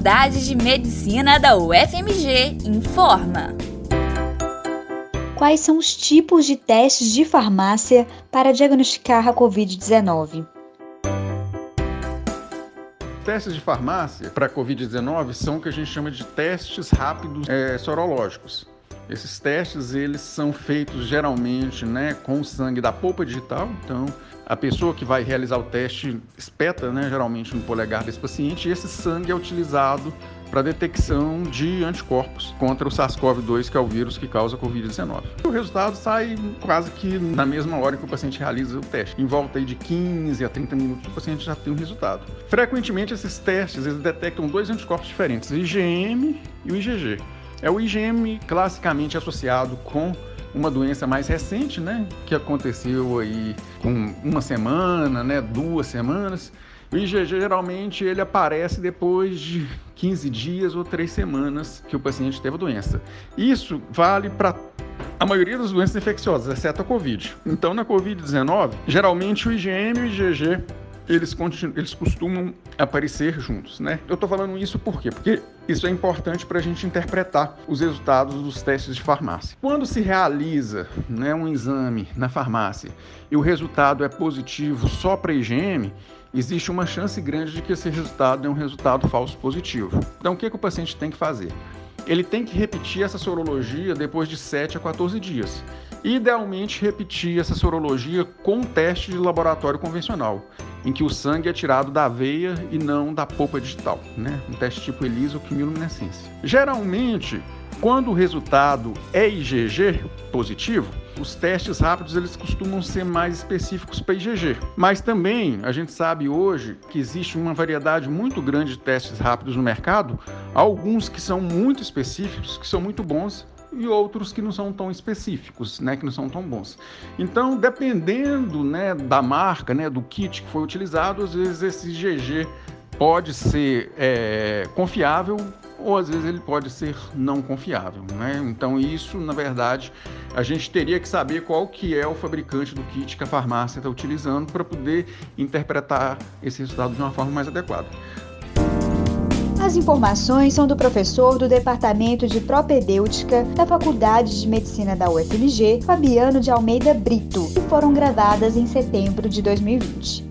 Faculdade de Medicina da UFMG informa. Quais são os tipos de testes de farmácia para diagnosticar a Covid-19? Testes de farmácia para Covid-19 são o que a gente chama de testes rápidos é, sorológicos. Esses testes eles são feitos geralmente né, com sangue da polpa digital, então a pessoa que vai realizar o teste espeta né, geralmente no polegar desse paciente e esse sangue é utilizado para detecção de anticorpos contra o SARS-CoV-2, que é o vírus que causa a Covid-19. O resultado sai quase que na mesma hora que o paciente realiza o teste. Em volta de 15 a 30 minutos, o paciente já tem o resultado. Frequentemente, esses testes eles detectam dois anticorpos diferentes, o IgM e o IgG. É o IgM classicamente associado com uma doença mais recente, né, que aconteceu aí com uma semana, né, duas semanas. O IgG geralmente ele aparece depois de 15 dias ou 3 semanas que o paciente teve a doença. Isso vale para a maioria das doenças infecciosas, exceto a Covid. Então, na Covid-19, geralmente o IgM e o IgG eles, eles costumam aparecer juntos, né? Eu estou falando isso por quê? Porque isso é importante para a gente interpretar os resultados dos testes de farmácia. Quando se realiza né, um exame na farmácia e o resultado é positivo só para IgM, existe uma chance grande de que esse resultado é um resultado falso positivo. Então, o que, que o paciente tem que fazer? Ele tem que repetir essa sorologia depois de 7 a 14 dias. Idealmente, repetir essa sorologia com um teste de laboratório convencional em que o sangue é tirado da veia e não da polpa digital, né? Um teste tipo ELISA ou quimiluminescência. Geralmente, quando o resultado é IgG positivo, os testes rápidos eles costumam ser mais específicos para IgG. Mas também a gente sabe hoje que existe uma variedade muito grande de testes rápidos no mercado, alguns que são muito específicos, que são muito bons e outros que não são tão específicos, né, que não são tão bons. Então, dependendo, né, da marca, né, do kit que foi utilizado, às vezes esse GG pode ser é, confiável ou às vezes ele pode ser não confiável, né? Então isso, na verdade, a gente teria que saber qual que é o fabricante do kit que a farmácia está utilizando para poder interpretar esse resultado de uma forma mais adequada. As informações são do professor do Departamento de Propedêutica da Faculdade de Medicina da UFMG, Fabiano de Almeida Brito, e foram gravadas em setembro de 2020.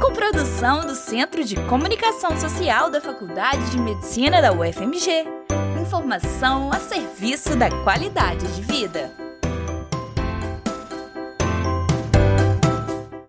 Com produção do Centro de Comunicação Social da Faculdade de Medicina da UFMG. Informação a serviço da qualidade de vida.